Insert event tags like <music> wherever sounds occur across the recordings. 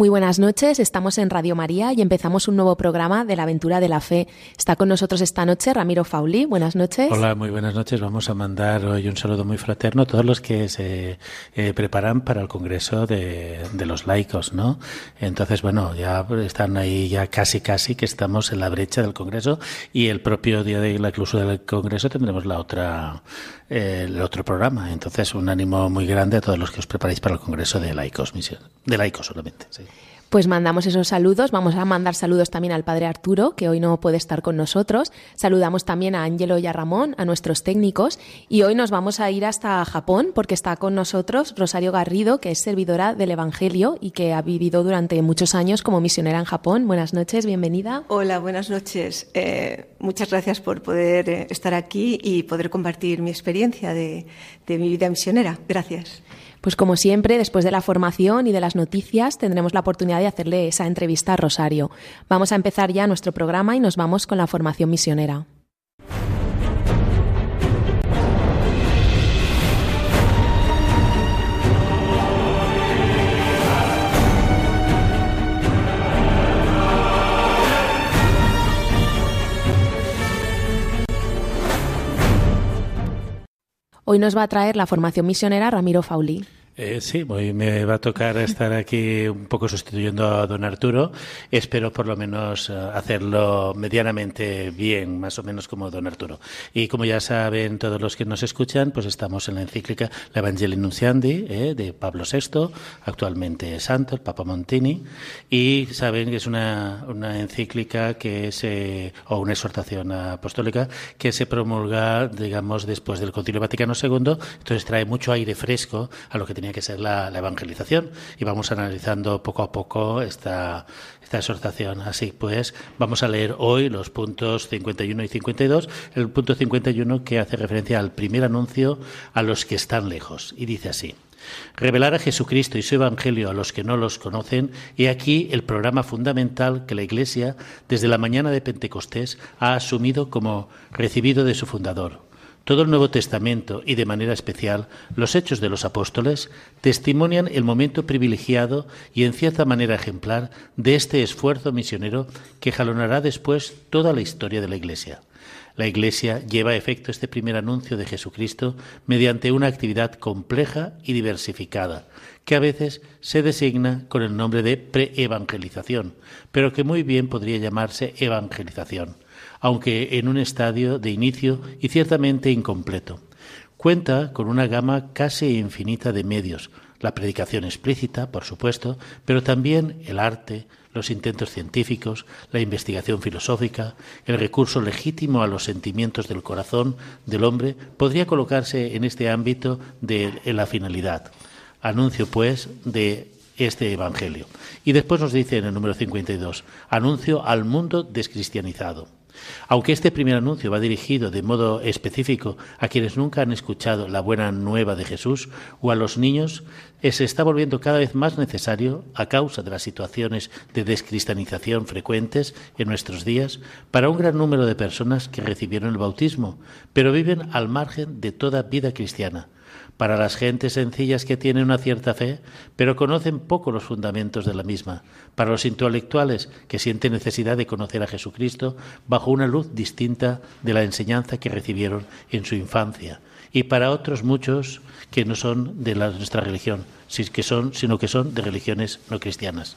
Muy buenas noches, estamos en Radio María y empezamos un nuevo programa de la aventura de la fe. Está con nosotros esta noche Ramiro Fauli. Buenas noches. Hola, muy buenas noches. Vamos a mandar hoy un saludo muy fraterno a todos los que se eh, preparan para el Congreso de, de, los laicos, ¿no? Entonces, bueno, ya están ahí ya casi casi que estamos en la brecha del Congreso y el propio día de la clausura del Congreso tendremos la otra el otro programa. Entonces, un ánimo muy grande a todos los que os preparáis para el Congreso de laicos, misión, de laicos solamente. Sí. Pues mandamos esos saludos. Vamos a mandar saludos también al padre Arturo, que hoy no puede estar con nosotros. Saludamos también a Ángelo y a Ramón, a nuestros técnicos. Y hoy nos vamos a ir hasta Japón porque está con nosotros Rosario Garrido, que es servidora del Evangelio y que ha vivido durante muchos años como misionera en Japón. Buenas noches, bienvenida. Hola, buenas noches. Eh, muchas gracias por poder eh, estar aquí y poder compartir mi experiencia de mi vida misionera. Gracias. Pues como siempre, después de la formación y de las noticias, tendremos la oportunidad de hacerle esa entrevista a Rosario. Vamos a empezar ya nuestro programa y nos vamos con la formación misionera. Hoy nos va a traer la formación misionera Ramiro Fauli. Eh, sí, hoy me va a tocar estar aquí un poco sustituyendo a don Arturo. Espero por lo menos uh, hacerlo medianamente bien, más o menos como don Arturo. Y como ya saben todos los que nos escuchan, pues estamos en la encíclica La Evangelii Nunciandi eh, de Pablo VI, actualmente santo, el Papa Montini. Y saben que es una, una encíclica que se, o una exhortación apostólica que se promulga, digamos, después del Concilio Vaticano II. Entonces trae mucho aire fresco a lo que tenía que ser la, evangelización y vamos analizando poco a poco esta, esta exhortación. Así pues, vamos a leer hoy los puntos 51 y 52. El punto 51 que hace referencia al primer anuncio a los que están lejos y dice así. Revelar a Jesucristo y su Evangelio a los que no los conocen, y aquí el programa fundamental que la Iglesia, desde la mañana de Pentecostés, ha asumido como recibido de su fundador. Todo el Nuevo Testamento y de manera especial los Hechos de los Apóstoles testimonian el momento privilegiado y en cierta manera ejemplar de este esfuerzo misionero que jalonará después toda la historia de la Iglesia. La Iglesia lleva a efecto este primer anuncio de Jesucristo mediante una actividad compleja y diversificada, que a veces se designa con el nombre de pre-evangelización, pero que muy bien podría llamarse evangelización aunque en un estadio de inicio y ciertamente incompleto. Cuenta con una gama casi infinita de medios, la predicación explícita, por supuesto, pero también el arte, los intentos científicos, la investigación filosófica, el recurso legítimo a los sentimientos del corazón del hombre, podría colocarse en este ámbito de la finalidad. Anuncio, pues, de este Evangelio. Y después nos dice en el número 52, anuncio al mundo descristianizado. Aunque este primer anuncio va dirigido de modo específico a quienes nunca han escuchado la buena nueva de Jesús o a los niños, se está volviendo cada vez más necesario, a causa de las situaciones de descristianización frecuentes en nuestros días, para un gran número de personas que recibieron el bautismo, pero viven al margen de toda vida cristiana para las gentes sencillas que tienen una cierta fe, pero conocen poco los fundamentos de la misma, para los intelectuales que sienten necesidad de conocer a Jesucristo bajo una luz distinta de la enseñanza que recibieron en su infancia, y para otros muchos que no son de nuestra religión, sino que son de religiones no cristianas.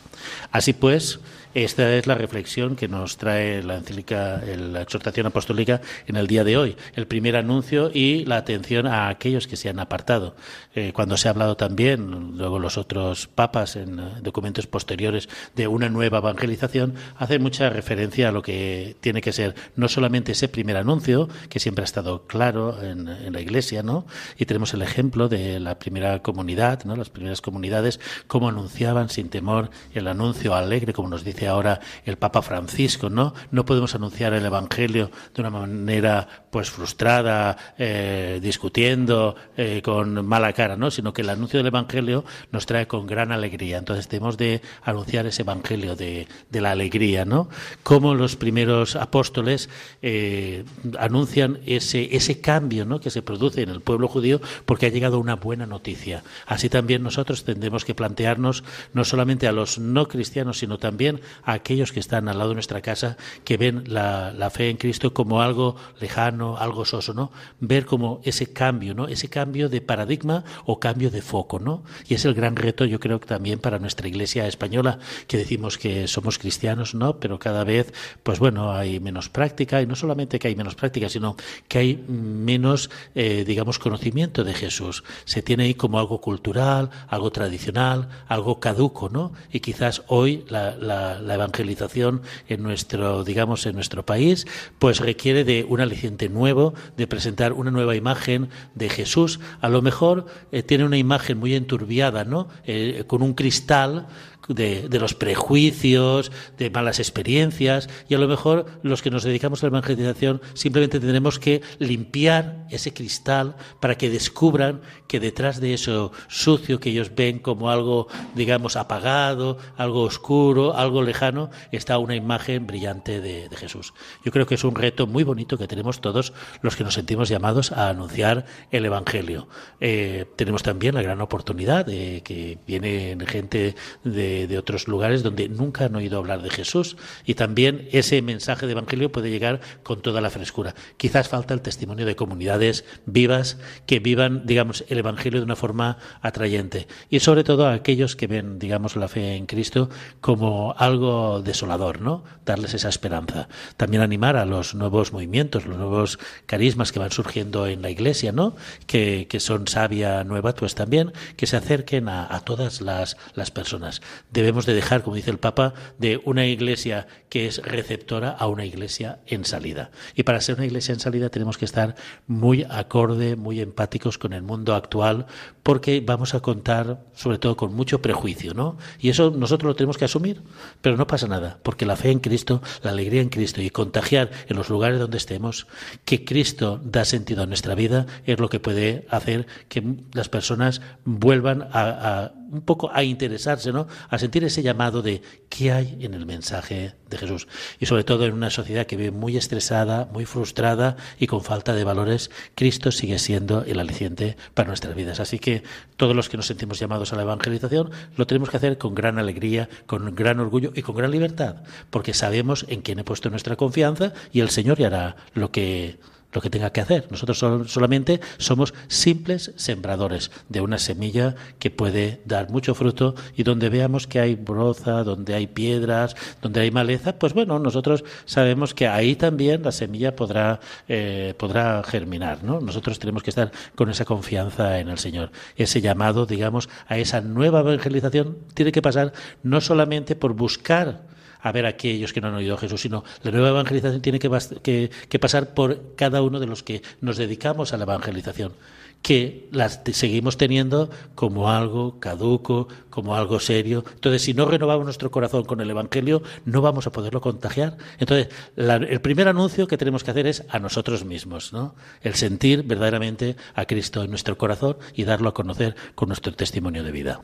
Así pues, esta es la reflexión que nos trae la encíclica, la exhortación apostólica en el día de hoy. El primer anuncio y la atención a aquellos que se han apartado. Eh, cuando se ha hablado también, luego los otros papas en documentos posteriores, de una nueva evangelización, hace mucha referencia a lo que tiene que ser no solamente ese primer anuncio, que siempre ha estado claro en, en la Iglesia, ¿no? Y tenemos el ejemplo de la primera comunidad, ¿no? Las primeras comunidades, cómo anunciaban sin temor el anuncio alegre, como nos dice ahora el Papa Francisco, ¿no? No podemos anunciar el Evangelio de una manera pues frustrada, eh, discutiendo, eh, con mala cara, ¿no? Sino que el anuncio del Evangelio nos trae con gran alegría. Entonces tenemos de anunciar ese Evangelio de, de la alegría, ¿no? Como los primeros apóstoles eh, anuncian ese, ese cambio ¿no? que se produce en el pueblo judío porque ha llegado una buena noticia. Así también nosotros tendremos que plantearnos no solamente a los no cristianos, sino también a aquellos que están al lado de nuestra casa, que ven la, fe en Cristo como algo lejano, algo soso, ¿no? Ver como ese cambio, ¿no? Ese cambio de paradigma o cambio de foco, ¿no? Y es el gran reto, yo creo también para nuestra iglesia española, que decimos que somos cristianos, ¿no? Pero cada vez, pues bueno, hay menos práctica, y no solamente que hay menos práctica, sino que hay menos, eh, digamos, conocimiento de Jesús. Se tiene ahí como algo cultural, algo tradicional, algo caduco, ¿no? Y quizás hoy la, evangelización en nuestro, digamos, en nuestro país, pues requiere de un aliciente nuevo, de presentar una nueva imagen de Jesús. A lo mejor eh, tiene una imagen muy enturbiada, ¿no? Eh, con un cristal de, los prejuicios, de malas experiencias, y a lo mejor los que nos dedicamos a la evangelización simplemente tendremos que limpiar ese cristal para que descubran que detrás de eso sucio que ellos ven como algo, digamos, apagado, algo oscuro, algo lejano, está una imagen brillante de, Jesús. Yo creo que es un reto muy bonito que tenemos todos los que nos sentimos llamados a anunciar el Evangelio. Eh, tenemos también la gran oportunidad que viene gente de de, otros lugares donde nunca han oído hablar de Jesús y también ese mensaje de Evangelio puede llegar con toda la frescura. Quizás falta el testimonio de comunidades vivas que vivan, digamos, el Evangelio de una forma atrayente y sobre todo a aquellos que ven, digamos, la fe en Cristo como algo desolador, ¿no? Darles esa esperanza. También animar a los nuevos movimientos, los nuevos carismas que van surgiendo en la Iglesia, ¿no? Que, que son sabia nueva, pues también que se acerquen a, a todas las, las personas debemos de dejar, como dice el Papa, de una iglesia que es receptora a una iglesia en salida. Y para ser una iglesia en salida tenemos que estar muy acorde, muy empáticos con el mundo actual, porque vamos a contar sobre todo con mucho prejuicio, ¿no? Y eso nosotros lo tenemos que asumir, pero no pasa nada, porque la fe en Cristo, la alegría en Cristo y contagiar en los lugares donde estemos que Cristo da sentido a nuestra vida es lo que puede hacer que las personas vuelvan a, a un poco a interesarse, ¿no? A sentir ese llamado de qué hay en el mensaje de Jesús. Y sobre todo en una sociedad que vive muy estresada, muy frustrada y con falta de valores, Cristo sigue siendo el aliciente para nuestras vidas. Así que todos los que nos sentimos llamados a la evangelización lo tenemos que hacer con gran alegría, con gran orgullo y con gran libertad, porque sabemos en quién he puesto nuestra confianza y el Señor hará lo que lo que tenga que hacer. Nosotros solamente somos simples sembradores de una semilla que puede dar mucho fruto y donde veamos que hay broza, donde hay piedras, donde hay maleza, pues bueno, nosotros sabemos que ahí también la semilla podrá, eh, podrá germinar. ¿no? Nosotros tenemos que estar con esa confianza en el Señor. Ese llamado, digamos, a esa nueva evangelización tiene que pasar no solamente por buscar a ver a aquellos que no han oído a Jesús, sino la nueva evangelización tiene que, que, pasar por cada uno de los que nos dedicamos a la evangelización que las seguimos teniendo como algo caduco, como algo serio. Entonces, si no renovamos nuestro corazón con el Evangelio, no vamos a poderlo contagiar. Entonces, la, el primer anuncio que tenemos que hacer es a nosotros mismos, ¿no? El sentir verdaderamente a Cristo en nuestro corazón y darlo a conocer con nuestro testimonio de vida.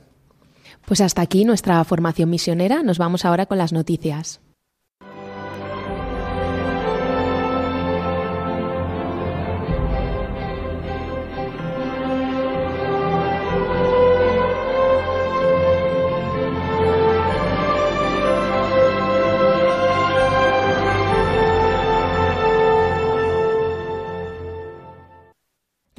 Pues hasta aquí nuestra formación misionera. Nos vamos ahora con las noticias.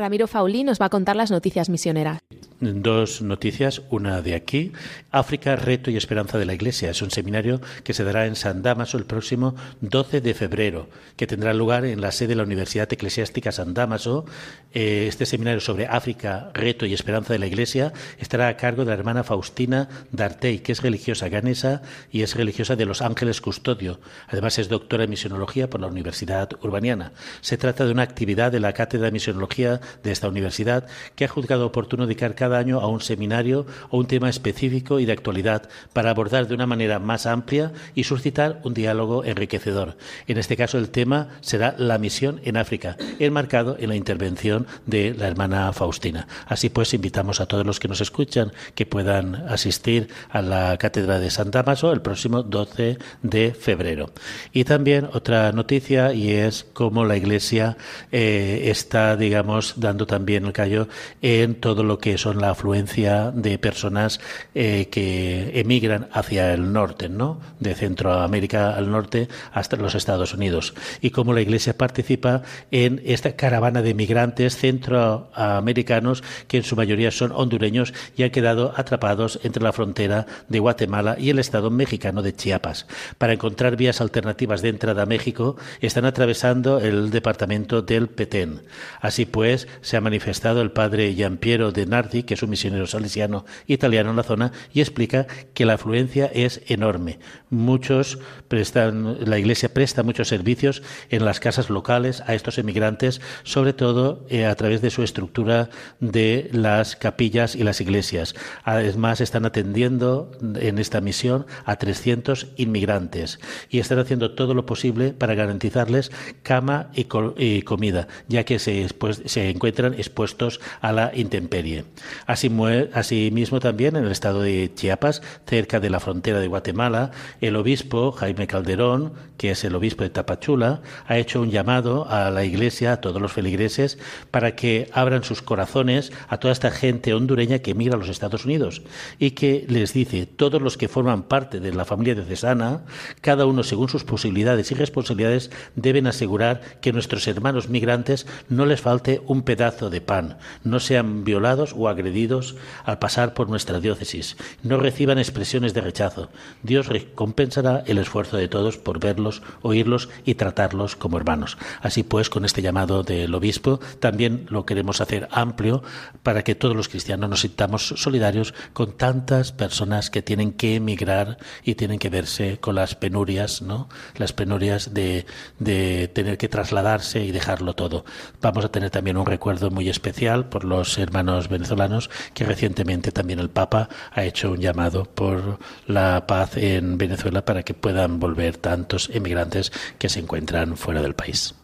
Ramiro Faulí nos va a contar las noticias misioneras dos noticias, una de aquí. África, reto y esperanza de la Iglesia. Es un seminario que se dará en San Damaso el próximo 12 de febrero, que tendrá lugar en la sede de la Universidad Eclesiástica San Damaso. Eh, este seminario sobre África, reto y esperanza de la Iglesia estará a cargo de la hermana Faustina Dartey, que es religiosa ganesa y es religiosa de Los Ángeles Custodio. Además es doctora en misionología por la Universidad Urbaniana. Se trata de una actividad de la Cátedra de Misionología de esta universidad que ha juzgado oportuno dedicar cada año a un seminario o un tema específico y de actualidad para abordar de una manera más amplia y suscitar un diálogo enriquecedor. En este caso el tema será la misión en África, enmarcado en la intervención de la hermana Faustina. Así pues, invitamos a todos los que nos escuchan que puedan asistir a la Cátedra de San Damaso el próximo 12 de febrero. Y también otra noticia y es cómo la Iglesia eh, está, digamos, dando también el callo en todo lo que son la afluencia de personas eh, que emigran hacia el norte, ¿no? De Centroamérica al norte hasta los Estados Unidos. Y cómo la Iglesia participa en esta caravana de migrantes centroamericanos que en su mayoría son hondureños y han quedado atrapados entre la frontera de Guatemala y el estado mexicano de Chiapas. Para encontrar vías alternativas de entrada a México, están atravesando el departamento del Petén. Así pues, se ha manifestado el padre Giampiero de Nardi, que es un misionero salesiano italiano en la zona, y explica que la afluencia es enorme. Muchos prestan, la Iglesia presta muchos servicios en las casas locales a estos emigrantes, sobre todo eh, a través de su estructura de las capillas y las iglesias. Además, están atendiendo en esta misión a 300 inmigrantes y están haciendo todo lo posible para garantizarles cama y, comida, ya que se, se, encuentran expuestos a la intemperie. Asimismo, también en el estado de Chiapas, cerca de la frontera de Guatemala, el obispo Jaime Calderón, que es el obispo de Tapachula, ha hecho un llamado a la iglesia, a todos los feligreses, para que abran sus corazones a toda esta gente hondureña que emigra a los Estados Unidos y que les dice, todos los que forman parte de la familia de Cesana, cada uno según sus posibilidades y responsabilidades, deben asegurar que nuestros hermanos migrantes no les falte un pedazo de pan, no sean violados o agredidos al pasar por nuestra diócesis, no reciban expresiones de rechazo. Dios recompensará el esfuerzo de todos por verlos, oírlos y tratarlos como hermanos. Así pues, con este llamado del obispo, también lo queremos hacer amplio para que todos los cristianos nos sintamos solidarios con tantas personas que tienen que emigrar y tienen que verse con las penurias, ¿no? Las penurias de, de tener que trasladarse y dejarlo todo. Vamos a tener también un recuerdo muy especial por los hermanos venezolanos que recientemente también el Papa ha hecho un llamado por la paz en Venezuela para que puedan volver tantos emigrantes que se encuentran fuera del país.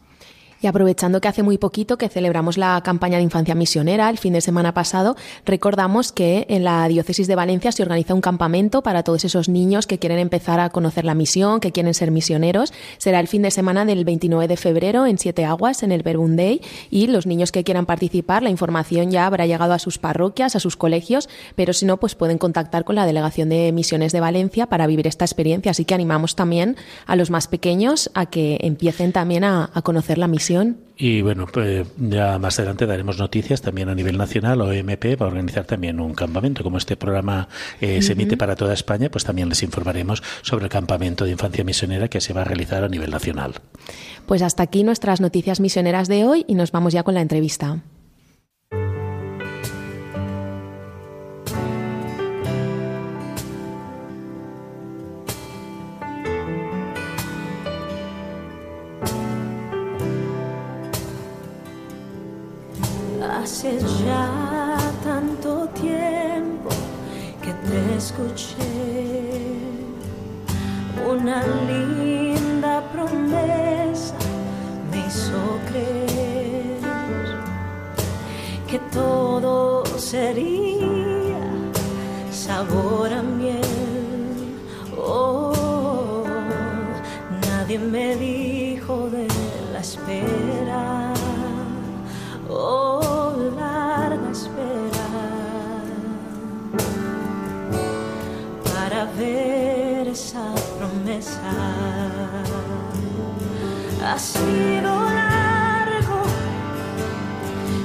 Aprovechando que hace muy poquito que celebramos la campaña de infancia misionera, el fin de semana pasado, recordamos que en la diócesis de Valencia se organiza un campamento para todos esos niños que quieren empezar a conocer la misión, que quieren ser misioneros. Será el fin de semana del 29 de febrero en Siete Aguas, en el Verbum Day, y los niños que quieran participar, la información ya habrá llegado a sus parroquias, a sus colegios, pero si no, pues pueden contactar con la Delegación de Misiones de Valencia para vivir esta experiencia. Así que animamos también a los más pequeños a que empiecen también a conocer la misión y bueno, pues ya más adelante daremos noticias también a nivel nacional. OMP va a organizar también un campamento. Como este programa eh, se emite para toda España, pues también les informaremos sobre el campamento de infancia misionera que se va a realizar a nivel nacional. Pues hasta aquí nuestras noticias misioneras de hoy y nos vamos ya con la entrevista. Hace ya tanto tiempo que te escuché una linda promesa me hizo creer que todo sería sabor a miel. Oh, nadie me dijo Ha sido largo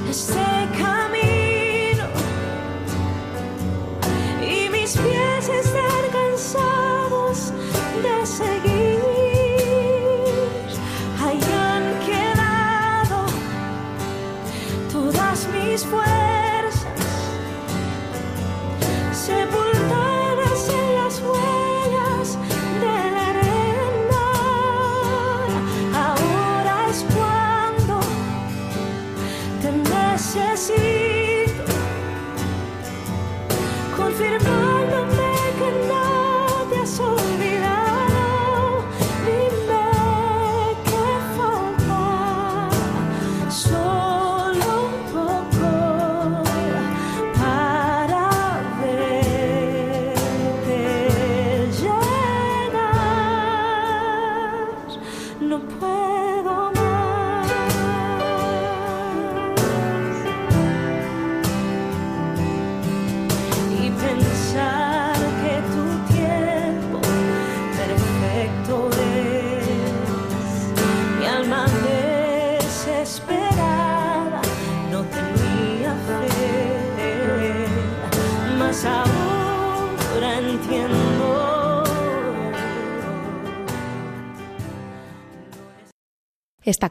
este camino y mis pies están cansados de seguir. Hayan quedado todas mis fuerzas.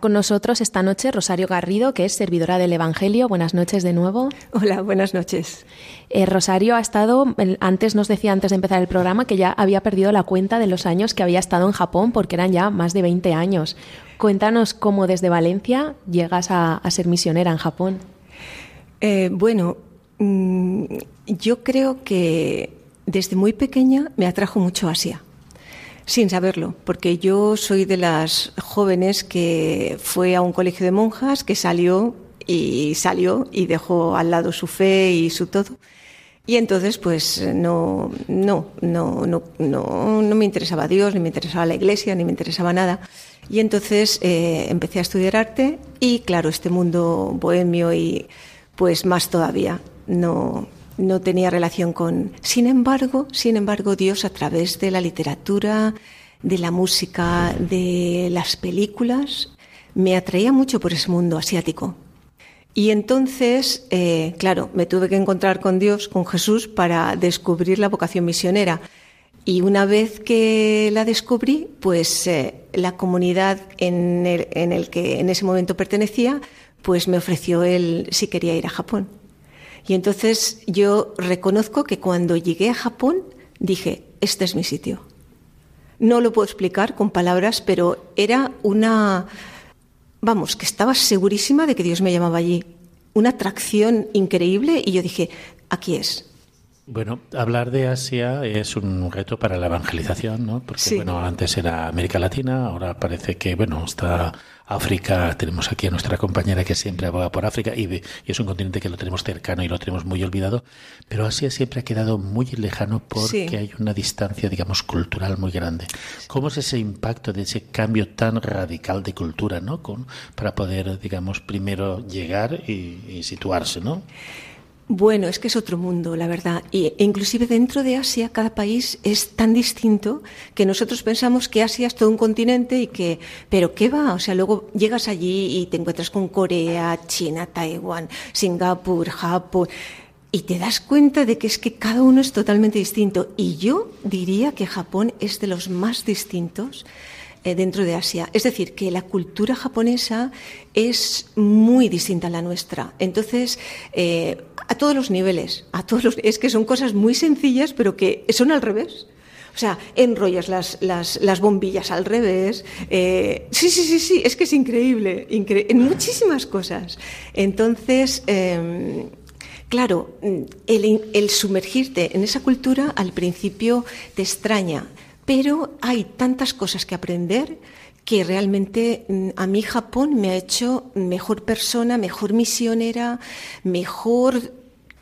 Con nosotros esta noche Rosario Garrido, que es servidora del Evangelio. Buenas noches de nuevo. Hola, buenas noches. Eh, Rosario ha estado, antes nos decía antes de empezar el programa que ya había perdido la cuenta de los años que había estado en Japón, porque eran ya más de 20 años. Cuéntanos cómo desde Valencia llegas a, a ser misionera en Japón. Eh, bueno, mm, yo creo que desde muy pequeña me atrajo mucho Asia, sin saberlo, porque yo soy de las jóvenes que fue a un colegio de monjas, que salió y salió y dejó al lado su fe y su todo. Y entonces, pues no, no, no, no, no, no me interesaba Dios, ni me interesaba la iglesia, ni me interesaba nada. Y entonces eh, empecé a estudiar arte y, claro, este mundo bohemio y pues más todavía no, no tenía relación con. Sin embargo, sin embargo, Dios a través de la literatura, de la música, de las películas, me atraía mucho por ese mundo asiático. Y entonces, eh, claro, me tuve que encontrar con Dios, con Jesús, para descubrir la vocación misionera. Y una vez que la descubrí, pues eh, la comunidad en el, en el que en ese momento pertenecía, pues me ofreció él si quería ir a Japón. Y entonces yo reconozco que cuando llegué a Japón dije, este es mi sitio. No lo puedo explicar con palabras, pero era una, vamos, que estaba segurísima de que Dios me llamaba allí. Una atracción increíble y yo dije, aquí es. Bueno, hablar de Asia es un reto para la evangelización, ¿no? Porque, Sí. bueno, antes era América Latina, ahora parece que, bueno, está África, tenemos aquí a nuestra compañera que siempre aboga por África y, y es un continente que lo tenemos cercano y lo tenemos muy olvidado, pero Asia siempre ha quedado muy lejano porque Sí. hay una distancia, digamos, cultural muy grande. ¿Cómo es ese impacto de ese cambio tan radical de cultura, ¿no? Con, para poder, digamos, primero llegar y, y situarse, ¿no? Bueno, es que es otro mundo, la verdad. E inclusive dentro de Asia, cada país es tan distinto que nosotros pensamos que Asia es todo un continente y que, pero ¿qué va? O sea, luego llegas allí y te encuentras con Corea, China, Taiwán, Singapur, Japón. Y te das cuenta de que es que cada uno es totalmente distinto. Y yo diría que Japón es de los más distintos dentro de Asia. Es decir, que la cultura japonesa es muy distinta a la nuestra. Entonces, eh, a todos los niveles, a todos los, es que son cosas muy sencillas, pero que son al revés. O sea, enrollas las, las, las bombillas al revés. eh, sí, sí, sí, sí, es que es increíble, incre- en muchísimas cosas. Entonces, eh, Claro, el, el, sumergirte en esa cultura al principio te extraña, pero hay tantas cosas que aprender que realmente a mí Japón me ha hecho mejor persona, mejor misionera, mejor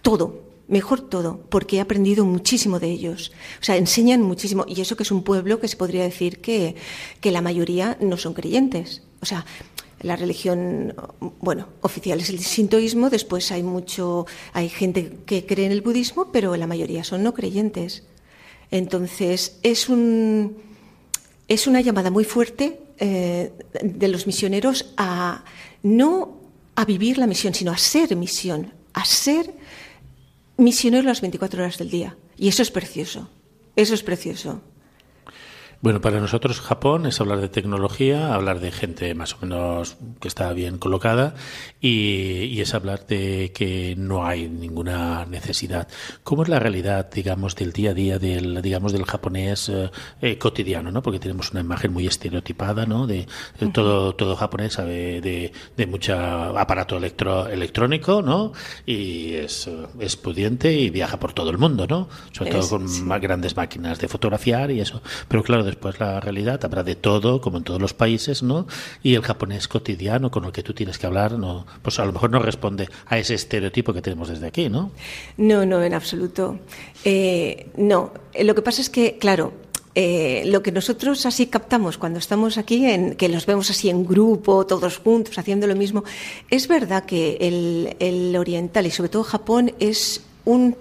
todo, mejor todo, porque he aprendido muchísimo de ellos. O sea, enseñan muchísimo. Y eso que es un pueblo que se podría decir que, que la mayoría no son creyentes. O sea, la religión, bueno, oficial es el sintoísmo, después hay mucho, hay gente que cree en el budismo, pero la mayoría son no creyentes. Entonces, es un es una llamada muy fuerte eh, de los misioneros a no a vivir la misión, sino a ser misión, a ser misionero las 24 horas del día. Y eso es precioso. Eso es precioso. Bueno, para nosotros Japón es hablar de tecnología, hablar de gente más o menos que está bien colocada y, es hablar de que no hay ninguna necesidad. ¿Cómo es la realidad, digamos, del día a día del, digamos, del japonés eh, eh, cotidiano, ¿no? Porque tenemos una imagen muy estereotipada, ¿no? De, todo todo japonés sabe de, de mucho aparato electro, electrónico, ¿no? Y es, es pudiente y viaja por todo el mundo, ¿no? Sobre todo con más grandes máquinas de fotografiar y eso. Pero claro, después la realidad habrá de todo, como en todos los países, ¿no? Y el japonés cotidiano con el que tú tienes que hablar, pues a lo mejor no responde a ese estereotipo que tenemos desde aquí, ¿no? No, no, en absoluto. Eh, no, eh, lo que pasa es que, claro, eh, lo que nosotros así captamos cuando estamos aquí, en, que los vemos así en grupo, todos juntos, haciendo lo mismo, es verdad que el, el oriental y sobre todo Japón es un,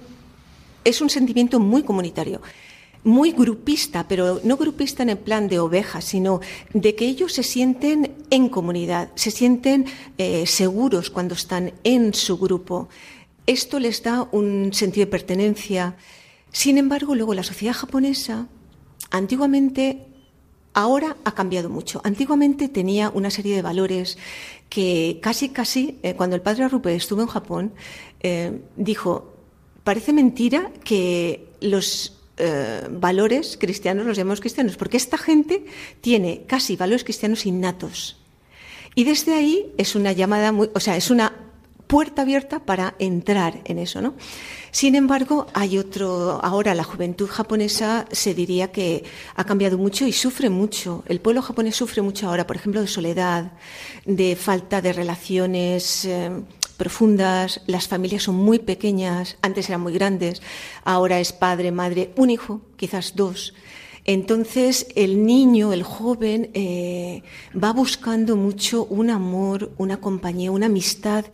es un sentimiento muy comunitario muy grupista, pero no grupista en el plan de ovejas, sino de que ellos se sienten en comunidad, se sienten eh, seguros cuando están en su grupo. Esto les da un sentido de pertenencia. Sin embargo, luego la sociedad japonesa, antiguamente, ahora ha cambiado mucho. Antiguamente tenía una serie de valores que casi, casi, eh, cuando el padre Rupe estuvo en Japón, eh, dijo, parece mentira que los eh, valores cristianos, los llamamos cristianos, porque esta gente tiene casi valores cristianos innatos. Y desde ahí es una llamada, muy, o sea, es una puerta abierta para entrar en eso, ¿no? Sin embargo, hay otro, ahora la juventud japonesa se diría que ha cambiado mucho y sufre mucho. El pueblo japonés sufre mucho ahora, por ejemplo, de soledad, de falta de relaciones. Eh, profundas, las familias son muy pequeñas, antes eran muy grandes, ahora es padre, madre, un hijo, quizás dos. Entonces el niño, el joven, eh, va buscando mucho un amor, una compañía, una amistad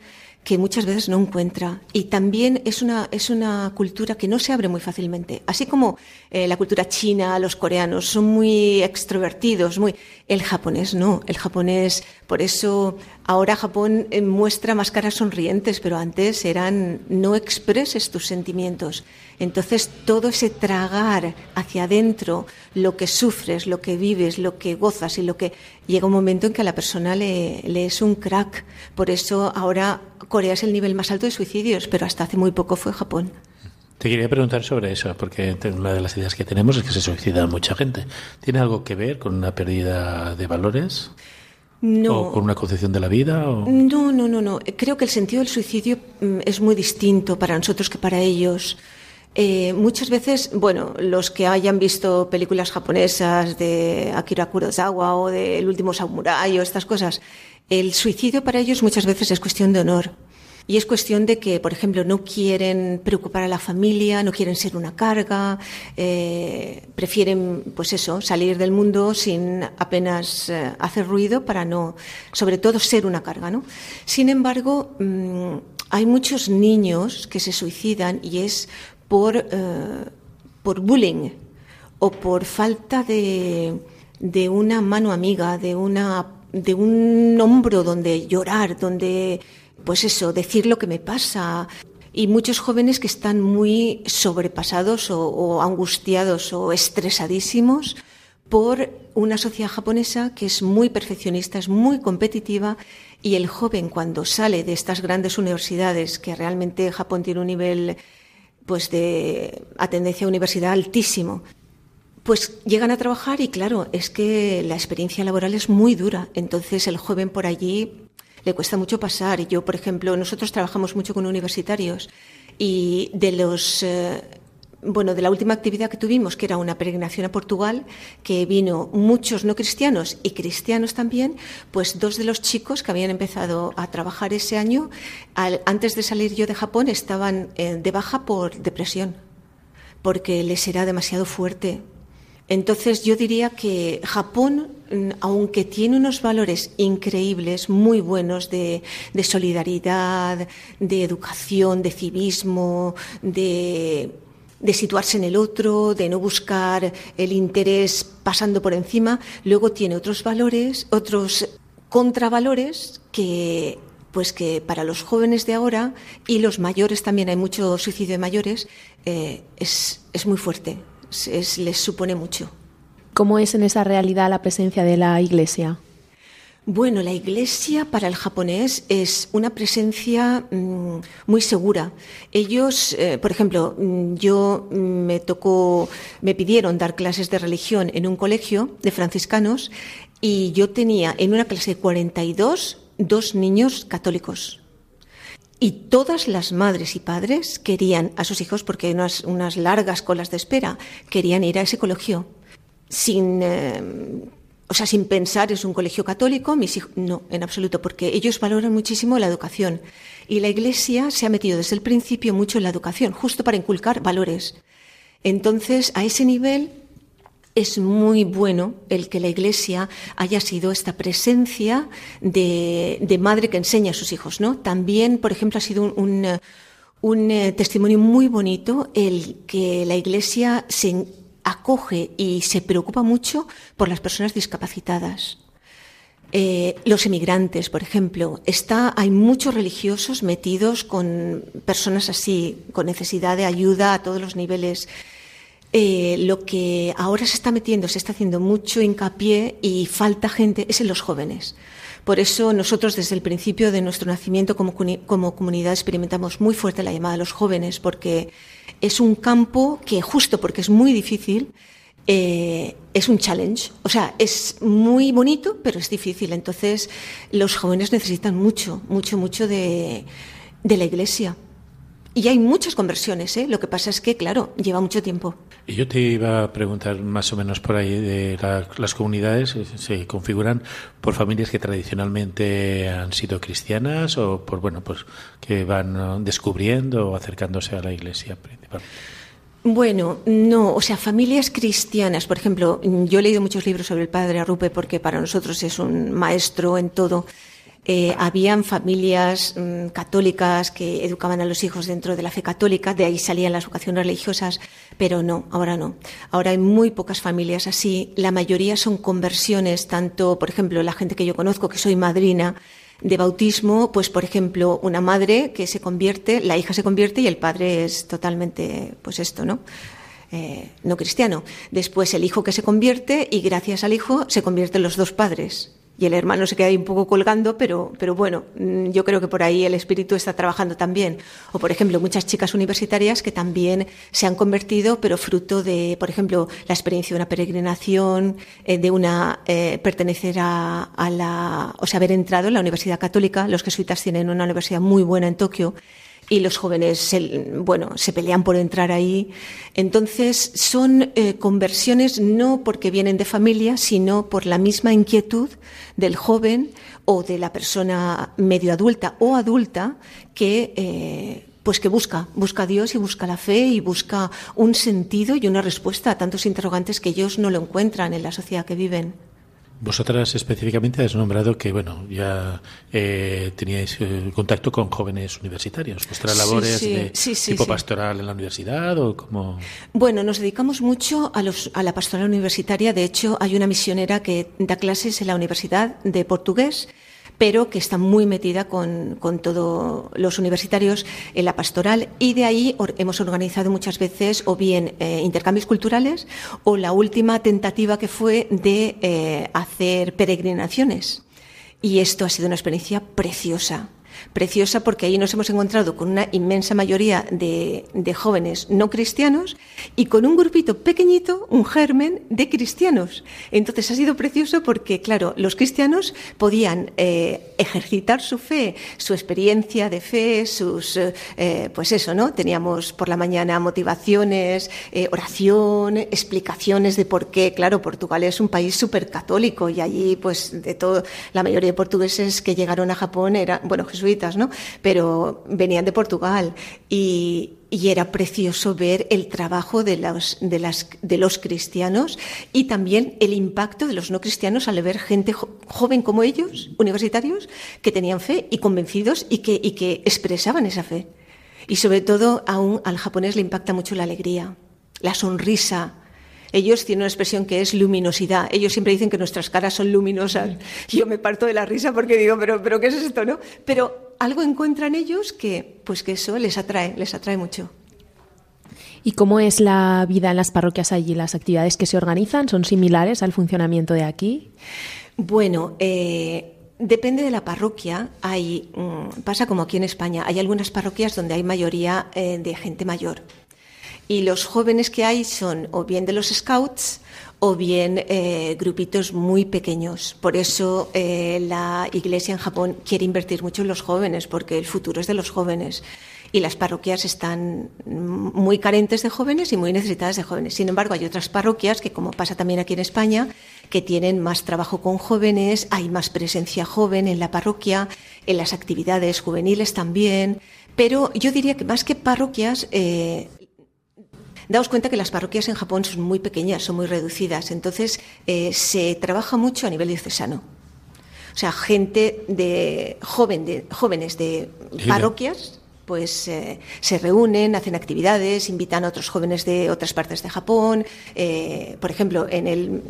que muchas veces no encuentra. Y también es una, es una cultura que no se abre muy fácilmente. Así como eh, la cultura china, los coreanos son muy extrovertidos, muy... El japonés no. El japonés, por eso ahora Japón eh, muestra más caras sonrientes, pero antes eran no expreses tus sentimientos. Entonces todo ese tragar hacia adentro lo que sufres, lo que vives, lo que gozas y lo que llega un momento en que a la persona le, le es un crack. Por eso ahora Corea es el nivel más alto de suicidios, pero hasta hace muy poco fue Japón. Te quería preguntar sobre eso, porque una de las ideas que tenemos es que se suicida mucha gente. ¿Tiene algo que ver con una pérdida de valores? No. ¿O con una concepción de la vida? O... No, no, no, no. Creo que el sentido del suicidio mm, es muy distinto para nosotros que para ellos. Eh, muchas veces, bueno, los que hayan visto películas japonesas de Akira Kurosawa o de El último samurai o estas cosas, el suicidio para ellos muchas veces es cuestión de honor. Y es cuestión de que, por ejemplo, no quieren preocupar a la familia, no quieren ser una carga, eh, prefieren, pues eso, salir del mundo sin apenas eh, hacer ruido para no, sobre todo, ser una carga, ¿no? Sin embargo, mm, hay muchos niños que se suicidan y es por, eh, por bullying o por falta de, de una mano amiga, de una de un hombro donde llorar, donde pues eso, decir lo que me pasa. Y muchos jóvenes que están muy sobrepasados o, angustiados o estresadísimos por una sociedad japonesa que es muy perfeccionista, es muy competitiva y el joven cuando sale de estas grandes universidades, que realmente Japón tiene un nivel pues de atendencia a universidad altísimo, pues llegan a trabajar y claro, es que la experiencia laboral es muy dura, entonces el joven por allí le cuesta mucho pasar. Yo, por ejemplo, nosotros trabajamos mucho con universitarios y de los eh, bueno, de la última actividad que tuvimos, que era una peregrinación a Portugal, que vino muchos no cristianos y cristianos también, pues dos de los chicos que habían empezado a trabajar ese año, antes de salir yo de Japón, estaban eh, de baja por depresión, porque les era demasiado fuerte. Entonces yo diría que Japón, mm, aunque tiene unos valores increíbles, muy buenos de, solidaridad, de educación, de civismo, de, situarse en el otro, de no buscar el interés pasando por encima, luego tiene otros valores, otros contravalores que pues que para los jóvenes de ahora y los mayores también hay mucho suicidio de mayores eh, es muy fuerte les supone mucho. ¿Cómo es en esa realidad la presencia de la Iglesia? Bueno, la iglesia para el japonés es una presencia mm, muy segura. Ellos, eh, por ejemplo, mm, yo mm, me tocó, me pidieron dar clases de religión en un colegio de franciscanos y yo tenía en una clase de 42 dos niños católicos. Y todas las madres y padres querían a sus hijos, porque hay unas, unas largas colas de espera, querían ir a ese colegio sin eh, o sea, sin pensar es un colegio católico, mis hijos, no, en absoluto, porque ellos valoran muchísimo la educación. Y la Iglesia se ha metido desde el principio mucho en la educación, justo para inculcar valores. Entonces, a ese nivel es muy bueno el que la Iglesia haya sido esta presencia de, madre que enseña a sus hijos, ¿no? También, por ejemplo, ha sido un, eh, testimonio muy bonito el que la Iglesia se acoge y se preocupa mucho por las personas discapacitadas. Eh, los emigrantes, por ejemplo, está, hay muchos religiosos metidos con personas así, con necesidad de ayuda a todos los niveles. Eh, lo que ahora se está metiendo, se está haciendo mucho hincapié y falta gente es en los jóvenes. Por eso nosotros desde el principio de nuestro nacimiento como, comunidad experimentamos muy fuerte la llamada a los jóvenes porque es un campo que justo porque es muy difícil, eh, es un challenge. O sea, es muy bonito, pero es difícil. Entonces, los jóvenes necesitan mucho, mucho, mucho de la iglesia. Y hay muchas conversiones, ¿eh? lo que pasa es que, claro, lleva mucho tiempo. Y yo te iba a preguntar más o menos por ahí de las comunidades, eh, ¿se configuran por familias que tradicionalmente han sido cristianas o por, bueno, pues que van descubriendo o acercándose a la iglesia principal? Bueno, no, o sea, familias cristianas, por ejemplo, yo he leído muchos libros sobre el padre Arrupe porque para nosotros es un maestro en todo. Eh, habían familias mm, católicas que educaban a los hijos dentro de la fe católica, de ahí salían las vocaciones religiosas, pero no, ahora no. Ahora hay muy pocas familias así. La mayoría son conversiones, tanto, por ejemplo, la gente que yo conozco, que soy madrina, de bautismo, pues por ejemplo, una madre que se convierte, la hija se convierte y el padre es totalmente, pues esto, ¿no? Eh, no cristiano. Después el hijo que se convierte y gracias al hijo se convierten los dos padres y el hermano se queda ahí un poco colgando, pero, pero bueno, mm, yo creo que por ahí el espíritu está trabajando también. O, por ejemplo, muchas chicas universitarias que también se han convertido, pero fruto de, por ejemplo, la experiencia de una peregrinación, eh, de una eh, pertenecer a, a, la, o sea, haber entrado en la Universidad Católica. Los jesuitas tienen una universidad muy buena en Tokio y los jóvenes se, bueno, se pelean por entrar ahí. Entonces, son eh, conversiones no porque vienen de familia, sino por la misma inquietud del joven o de la persona medio adulta o adulta que, eh, pues que busca, busca a Dios y busca la fe y busca un sentido y una respuesta a tantos interrogantes que ellos no lo encuentran en la sociedad que viven. Vosotras específicamente has nombrado que bueno ya eh, teníais eh, contacto con jóvenes universitarios. ¿Vuestra labor es de tipo pastoral en la universidad o cómo? Bueno, nos dedicamos mucho a, los, a la pastoral universitaria. De hecho, hay una misionera que da clases en la Universidad de Portugués pero que está muy metida con, con todos los universitarios en la pastoral y de ahí hemos organizado muchas veces o bien eh, intercambios culturales o la última tentativa que fue de eh, hacer peregrinaciones. Y esto ha sido una experiencia preciosa preciosa porque ahí nos hemos encontrado con una inmensa mayoría de, jóvenes no cristianos y con un grupito pequeñito, un germen de cristianos. Entonces ha sido precioso porque, claro, los cristianos podían eh, ejercitar su fe, su experiencia de fe, sus, eh, pues eso, ¿no? Teníamos por la mañana motivaciones, eh, oración, explicaciones de por qué, claro, Portugal es un país súper católico y allí, pues, de todo, la mayoría de portugueses que llegaron a Japón eran, bueno, Jesús ¿no? Pero venían de Portugal y, era precioso ver el trabajo de los, de, las, de los cristianos y también el impacto de los no cristianos al ver gente joven como ellos, universitarios, que tenían fe y convencidos y que, y que expresaban esa fe. Y sobre todo aún al japonés le impacta mucho la alegría, la sonrisa, ellos tienen una expresión que es luminosidad. Ellos siempre dicen que nuestras caras son luminosas. Yo me parto de la risa porque digo, pero, pero ¿qué es esto, no? Pero algo encuentran ellos que, pues que eso les atrae, les atrae mucho. ¿Y cómo es la vida en las parroquias allí? ¿Las actividades que se organizan son similares al funcionamiento de aquí? Bueno, eh, Depende de la parroquia. Hay, mm, pasa como aquí en España. Hay algunas parroquias donde hay mayoría eh, de gente mayor. Y los jóvenes que hay son o bien de los scouts o bien eh, grupitos muy pequeños. Por eso eh, la Iglesia en Japón quiere invertir mucho en los jóvenes, porque el futuro es de los jóvenes. Y las parroquias están muy carentes de jóvenes y muy necesitadas de jóvenes. Sin embargo, hay otras parroquias que, como pasa también aquí en España, que tienen más trabajo con jóvenes, hay más presencia joven en la parroquia, en las actividades juveniles también. Pero yo diría que más que parroquias, eh, Daos cuenta que las parroquias en Japón son muy pequeñas, son muy reducidas, entonces eh, se trabaja mucho a nivel diocesano. O sea, gente de, joven, de jóvenes de parroquias pues eh, se reúnen, hacen actividades, invitan a otros jóvenes de otras partes de Japón. Eh, por ejemplo, en el,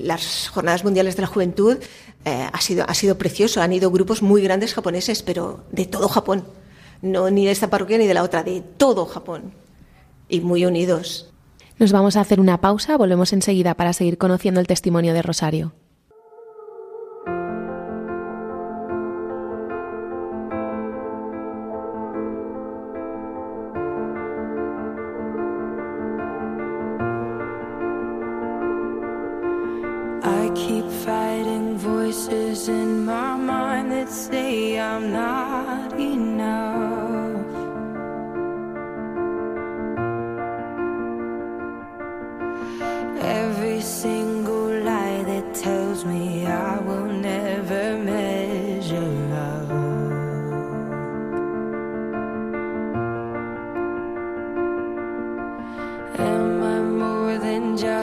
las Jornadas Mundiales de la Juventud ha, sido, ha sido precioso. Han ido grupos muy grandes japoneses, pero de todo Japón. No ni de esta parroquia ni de la otra, de todo Japón y muy unidos. Nos vamos a hacer una pausa, volvemos enseguida para seguir conociendo el testimonio de Rosario.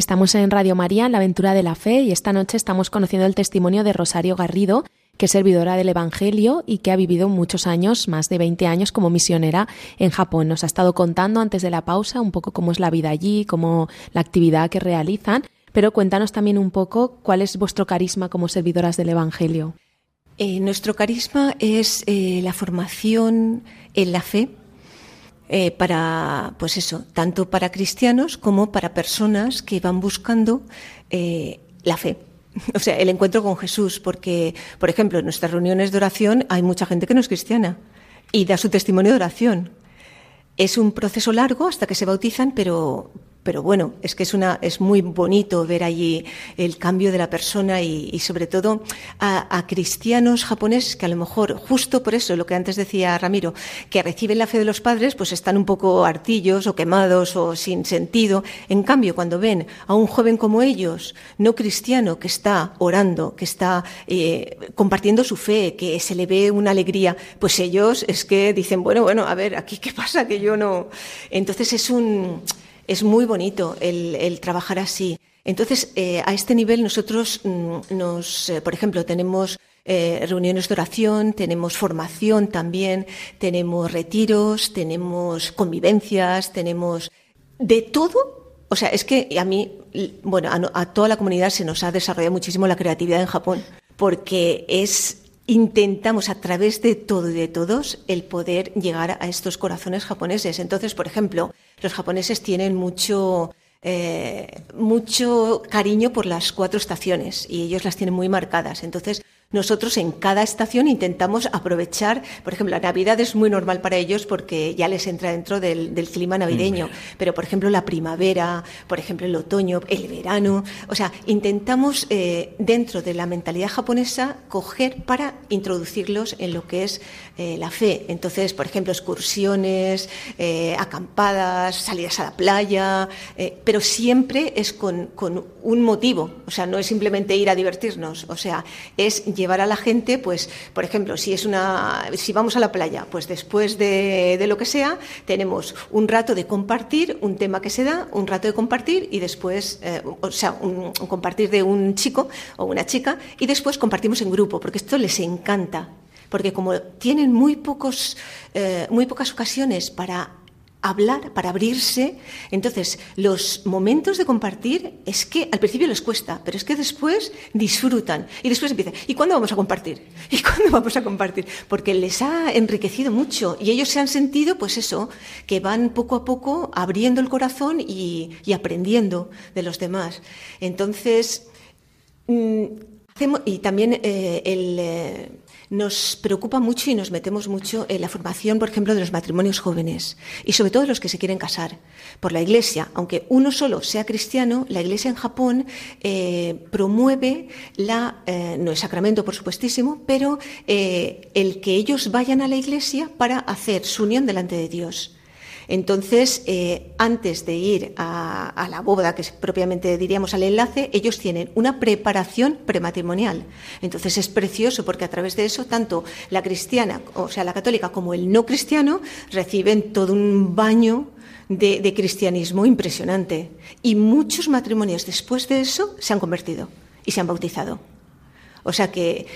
Estamos en Radio María, en la aventura de la fe, y esta noche estamos conociendo el testimonio de Rosario Garrido, que es servidora del Evangelio y que ha vivido muchos años, más de 20 años, como misionera en Japón. Nos ha estado contando antes de la pausa un poco cómo es la vida allí, cómo la actividad que realizan, pero cuéntanos también un poco cuál es vuestro carisma como servidoras del Evangelio. Eh, nuestro carisma es eh, la formación en la fe eh, para, pues eso, tanto para cristianos como para personas que van buscando eh, la fe. <laughs> O sea, el encuentro con Jesús, porque, por ejemplo, en nuestras reuniones de oración hay mucha gente que no es cristiana y da su testimonio de oración. Es un proceso largo hasta que se bautizan, pero, pero bueno, es que es, una, es muy bonito ver allí el cambio de la persona y, sobre todo a, a, cristianos japoneses que a lo mejor, justo por eso, lo que antes decía Ramiro, que reciben la fe de los padres, pues están un poco hartillos o quemados o sin sentido. En cambio, cuando ven a un joven como ellos, no cristiano, que está orando, que está eh, compartiendo su fe, que se le ve una alegría, pues ellos es que dicen, bueno, bueno, a ver, aquí qué pasa, que yo no. Entonces es un es muy bonito el, trabajar así. Entonces, eh, a este nivel nosotros mm, nos, eh, por ejemplo, tenemos eh, reuniones de oración, tenemos formación también, tenemos retiros, tenemos convivencias, tenemos de todo O sea, es que a mí, bueno, a, toda la comunidad se nos ha desarrollado muchísimo la creatividad en Japón, porque es intentamos a través de todo y de todos el poder llegar a estos corazones japoneses. Entonces, por ejemplo, los japoneses tienen mucho eh, mucho cariño por las cuatro estaciones y ellos las tienen muy marcadas. Entonces, nosotros en cada estación intentamos aprovechar, por ejemplo, la Navidad es muy normal para ellos porque ya les entra dentro del, clima navideño, pero por ejemplo la primavera, por ejemplo el otoño, el verano, o sea, intentamos eh, dentro de la mentalidad japonesa coger para introducirlos en lo que es eh, la fe. Entonces, por ejemplo, excursiones, eh, acampadas, salidas a la playa, pero siempre es con, con un motivo, o sea, no es simplemente ir a divertirnos, o sea, es llevar a la gente, pues, por ejemplo, si es una, si vamos a la playa, pues después de, lo que sea, tenemos un rato de compartir, un tema que se da, un rato de compartir y después, eh, o sea, un, compartir de un chico o una chica y después compartimos en grupo, porque esto les encanta. Porque como tienen muy pocos, eh, muy pocas ocasiones para hablar, para abrirse. Entonces, los momentos de compartir es que al principio les cuesta, pero es que después disfrutan. Y después empiezan, ¿y cuándo vamos a compartir? <laughs> ¿Y cuándo vamos a compartir? Porque les ha enriquecido mucho y ellos se han sentido, pues eso, que van poco a poco abriendo el corazón y, aprendiendo de los demás. Entonces, mm, y también eh, el... Eh, nos preocupa mucho y nos metemos mucho en la formación, por ejemplo, de los matrimonios jóvenes y sobre todo los que se quieren casar. Por la Iglesia, aunque uno solo sea cristiano, la Iglesia en Japón eh, promueve la, eh, no el sacramento por supuestísimo, pero eh, el que ellos vayan a la Iglesia para hacer su unión delante de Dios. Entonces, eh, antes de ir a, la boda, que es propiamente diríamos al enlace, ellos tienen una preparación prematrimonial. Entonces es precioso porque a través de eso, tanto la cristiana, o sea, la católica, como el no cristiano, reciben todo un baño de, de cristianismo impresionante. Y muchos matrimonios después de eso se han convertido y se han bautizado. O sea que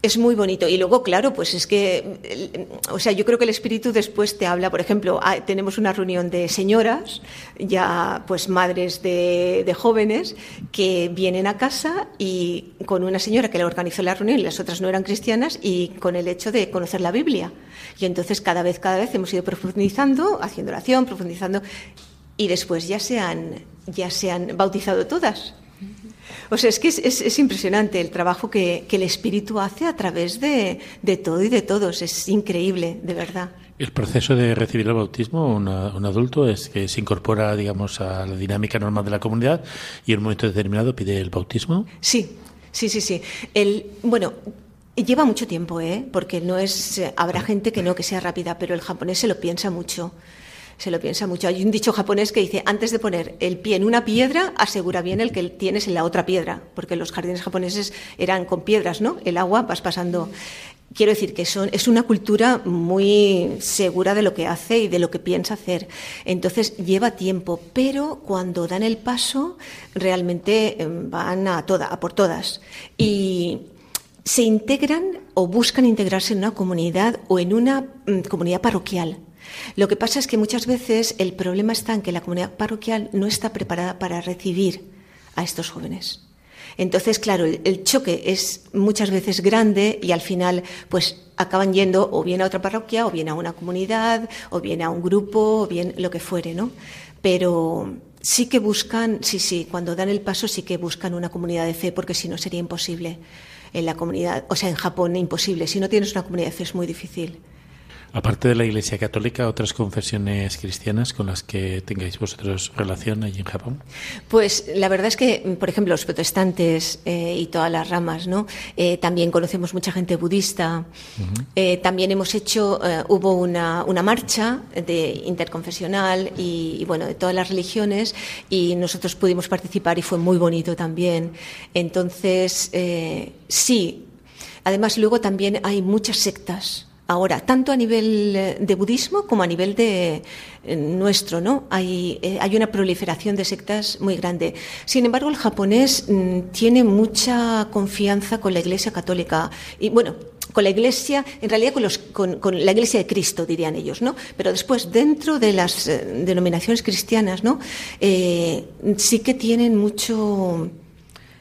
es muy bonito. Y luego, claro, pues es que, o sea, yo creo que el espíritu después te habla, por ejemplo, ah, tenemos una reunión de señoras, ya pues madres de, jóvenes, que vienen a casa y con una señora que le organizó la reunión y las otras no eran cristianas y con el hecho de conocer la Biblia. Y entonces cada vez, cada vez hemos ido profundizando, haciendo oración, profundizando y después ya se han, ya se han bautizado todas. O sea, es que es, impresionante el trabajo que, el espíritu hace a través de, todo y de todos. Es increíble, de verdad. El proceso de recibir el bautismo, un adulto, es que se incorpora, digamos, a la dinámica normal de la comunidad y en un momento determinado pide el bautismo. Sí, sí, sí, sí. El, bueno, lleva mucho tiempo, ¿eh? Porque no es, habrá gente que no, que sea rápida, pero el japonés se lo piensa mucho se lo piensa mucho. Hay un dicho japonés que dice, antes de poner el pie en una piedra, asegura bien el que tienes en la otra piedra, porque los jardines japoneses eran con piedras, ¿no? El agua vas pasando. Quiero decir que son, es una cultura muy segura de lo que hace y de lo que piensa hacer. Entonces lleva tiempo, pero cuando dan el paso realmente em, van a, toda, a por todas. Y se integran o buscan integrarse en una comunidad o en una mm, comunidad parroquial. Lo que pasa es que muchas veces el problema está en que la comunidad parroquial no está preparada para recibir a estos jóvenes. Entonces, claro, el, choque es muchas veces grande y al final, pues acaban yendo o bien a otra parroquia, o bien a una comunidad, o bien a un grupo, o bien lo que fuere, ¿no? Pero sí que buscan, sí, sí, cuando dan el paso sí que buscan una comunidad de fe, porque si no sería imposible en la comunidad, o sea, en Japón imposible. Si no tienes una comunidad de fe es muy difícil. Aparte de la Iglesia Católica, ¿otras confesiones cristianas con las que tengáis vosotros relación allí en Japón? Pues la verdad es que, por ejemplo, los protestantes eh, y todas las ramas, ¿no? Eh, también conocemos mucha gente budista. Eh, también hemos hecho, hubo una, una, marcha de interconfesional y, y, bueno, de todas las religiones y nosotros pudimos participar y fue muy bonito también. Entonces, sí. Además, luego también hay muchas sectas ahora, tanto a nivel eh, de budismo como a nivel de eh, nuestro, ¿no? Hay, eh, hay una proliferación de sectas muy grande. Sin embargo, el japonés mm, tiene mucha confianza con la Iglesia Católica y, bueno, con la Iglesia, en realidad con, los, con, la Iglesia de Cristo, dirían ellos, ¿no? Pero después, dentro de las denominaciones cristianas, ¿no? Sí que tienen mucho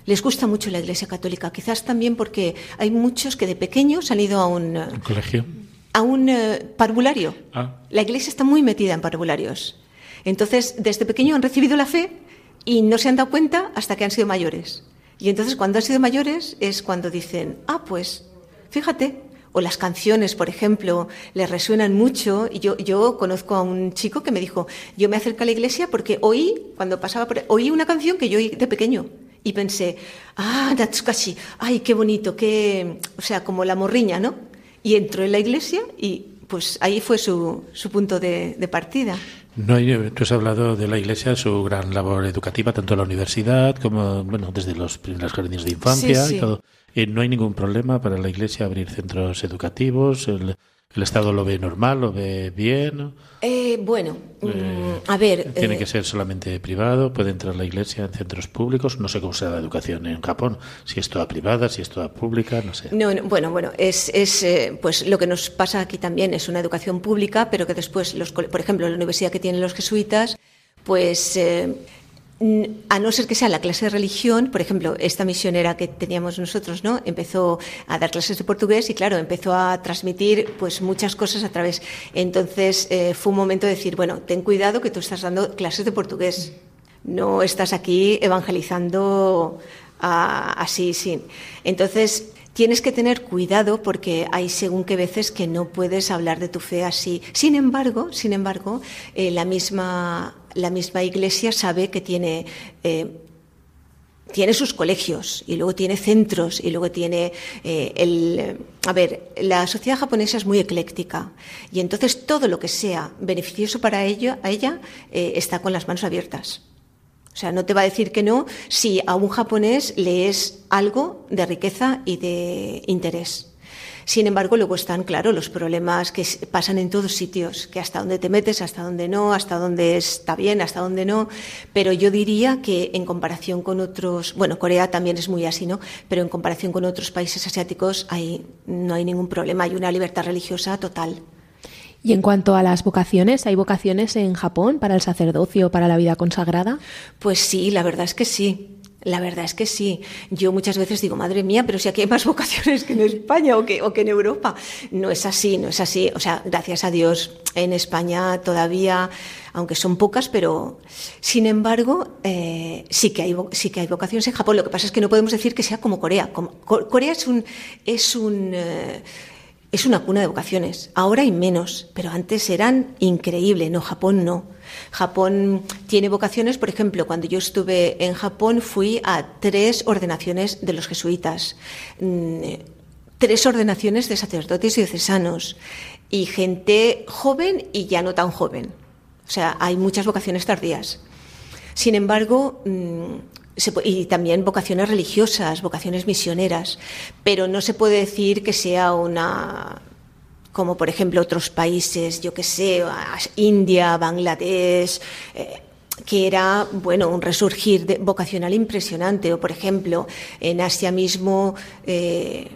les gusta mucho la Iglesia Católica, quizás también porque hay muchos que de pequeños han ido a un, ¿Un colegio, a un eh, parvulario. Ah. La Iglesia está muy metida en parvularios. Entonces, desde pequeño han recibido la fe y no se han dado cuenta hasta que han sido mayores. Y entonces, cuando han sido mayores, es cuando dicen, ah, pues, fíjate, o las canciones, por ejemplo, les resuenan mucho. Y yo, yo conozco a un chico que me dijo, yo me acerco a la iglesia porque oí, cuando pasaba por oí una canción que yo oí de pequeño. Y pensé, ah, Natsukashi, ay, qué bonito, qué, o sea, como la morriña, ¿no? Y entró en la iglesia y pues ahí fue su, su punto de, de partida. No hay, tú has hablado de la Iglesia, su gran labor educativa, tanto en la universidad como bueno, desde los primeros jardines de infancia Sí, sí. y todo. Eh, no hay ningún problema para la Iglesia abrir centros educativos. El, el Estado lo ve normal, lo ve bien. Eh, bueno, Eh, mm, a ver. Tiene eh, que ser solamente privado. Puede entrar la Iglesia en centros públicos. No sé cómo será la educación en Japón. Si es toda privada, si es toda pública, no sé. No, no, bueno, bueno, es, es eh, pues lo que nos pasa aquí también es una educación pública, pero que después, los, por ejemplo, la universidad que tienen los jesuitas, pues a no ser que sea la clase de religión, por ejemplo, esta misionera que teníamos nosotros, ¿no? Empezó a dar clases de portugués y claro, empezó a transmitir pues muchas cosas a través. Entonces eh, fue un momento de decir, bueno, ten cuidado que tú estás dando clases de portugués. No estás aquí evangelizando así, sin. Entonces, tienes que tener cuidado porque hay según qué veces que no puedes hablar de tu fe así. Sin embargo, sin embargo, eh, la misma la misma Iglesia sabe que tiene eh, tiene sus colegios y luego tiene centros y luego tiene eh, el a ver la sociedad japonesa es muy ecléctica y entonces todo lo que sea beneficioso para ella a ella eh, está con las manos abiertas o sea, no te va a decir que no si a un japonés le es algo de riqueza y de interés. Sin embargo, luego están, claro, los problemas que pasan en todos sitios, que hasta dónde te metes, hasta dónde no, hasta dónde está bien, hasta dónde no. Pero yo diría que en comparación con otros, bueno, Corea también es muy así, ¿no? Pero en comparación con otros países asiáticos hay, no hay ningún problema, hay una libertad religiosa total. Y en cuanto a las vocaciones, ¿hay vocaciones en Japón para el sacerdocio, para la vida consagrada? Pues sí, la verdad es que sí. La verdad es que sí. Yo muchas veces digo, madre mía, pero si aquí hay más <laughs> vocaciones que en España o que, o que en Europa. No es así, no es así. O sea, gracias a Dios, en España todavía, aunque son pocas, pero sin embargo, eh, sí, que hay, sí que hay vocaciones en Japón. Lo que pasa es que no podemos decir que sea como Corea. Corea es un. Es un eh, es una cuna de vocaciones. Ahora hay menos, pero antes eran increíbles. No, Japón no. Japón tiene vocaciones, por ejemplo, cuando yo estuve en Japón fui a tres ordenaciones de los jesuitas, mm, tres ordenaciones de sacerdotes diocesanos y gente joven y ya no tan joven. O sea, hay muchas vocaciones tardías. Sin embargo, mm, y también vocaciones religiosas, vocaciones misioneras, pero no se puede decir que sea una como por ejemplo otros países, yo que sé, India, Bangladesh, eh, que era bueno un resurgir vocacional impresionante, o por ejemplo en Asia mismo. eh,